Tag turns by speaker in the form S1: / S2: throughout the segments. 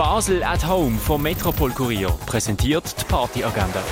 S1: Basel at Home vom Metropol Kurier präsentiert die Partyagenda.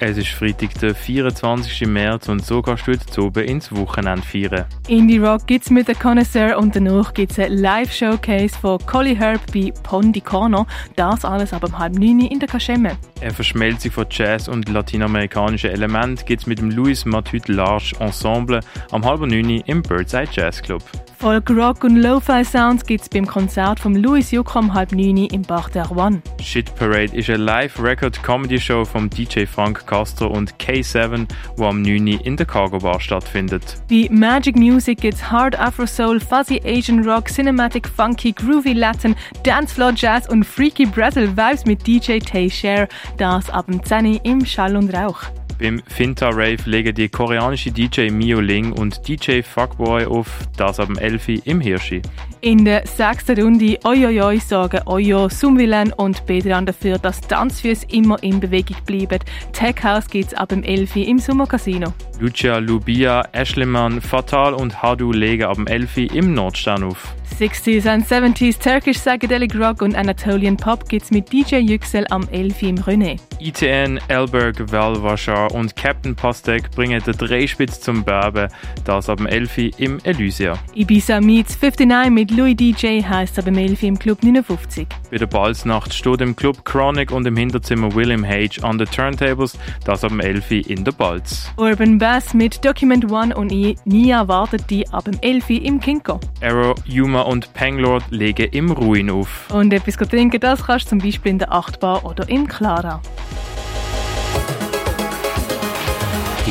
S2: Es ist Freitag, der 24. März und so kannst du jetzt oben ins Wochenende feiern.
S3: Indie Rock gibt's mit der Connoisseur und danach gibt's ein Live-Showcase von Colly Herb bei Pondicorno. Das alles ab um halb neun in der Kaschemme.
S2: Eine Verschmelzung von Jazz und lateinamerikanischen Elementen gibt's mit dem Louis Matut Large Ensemble am halb neun im Birdside Jazz Club.
S3: Folk, Rock und Lo-Fi Sounds gibt's beim Konzert vom Louis Jucker um halb neun im Bach der One.
S2: Shit Parade ist eine Live-Record-Comedy-Show vom DJ Frank Castro und K7, wo am 9. in der Cargo Bar stattfindet.
S3: Bei Magic Music gibt's Hard Afro Soul, Fuzzy Asian Rock, Cinematic Funky, Groovy Latin, Dancefloor Jazz und Freaky Brazil Vibes mit DJ Tay Share. Das ab dem 10 im Schall und Rauch.
S2: Beim Finta Rave legen die koreanische DJ Mio Ling und DJ Fuckboy auf, das ab dem 11 im Hirschi.
S3: In der sechsten Runde Oioioi sagen Oyo, Sumwilen und Bedran dafür, dass Tanzfüße immer in Bewegung bleiben. Tech House gibt's ab dem 11 im Sommercasino.
S2: Lucia Lubia, Ashleman, Fatal und Hadu legen ab dem 11 im Nordstern auf.
S3: 60s and 70s Turkish Psychedelic Rock und Anatolian Pop gibt's mit DJ Yüksel am 11 im René.
S2: ITN, Elberg, Valvashar und Captain Pastek bringen den Dreispitz zum Berben, das ab dem 11 im Elysia.
S3: Ibiza meets 59 mit Louis DJ heisst ab dem 11 im Club 59.
S2: Bei der Balznacht steht im Club Chronic und im Hinterzimmer William H. an den Turntables, das ab dem 11 in der Balz.
S3: Urban Bass mit Document One und Nia wartet die ab dem 11 im Kinko.
S2: Arrow, Yuma und Panglord legen im Ruin auf.
S3: Und etwas trinken, das kannst du zum Beispiel in der Achtbar oder im Clara.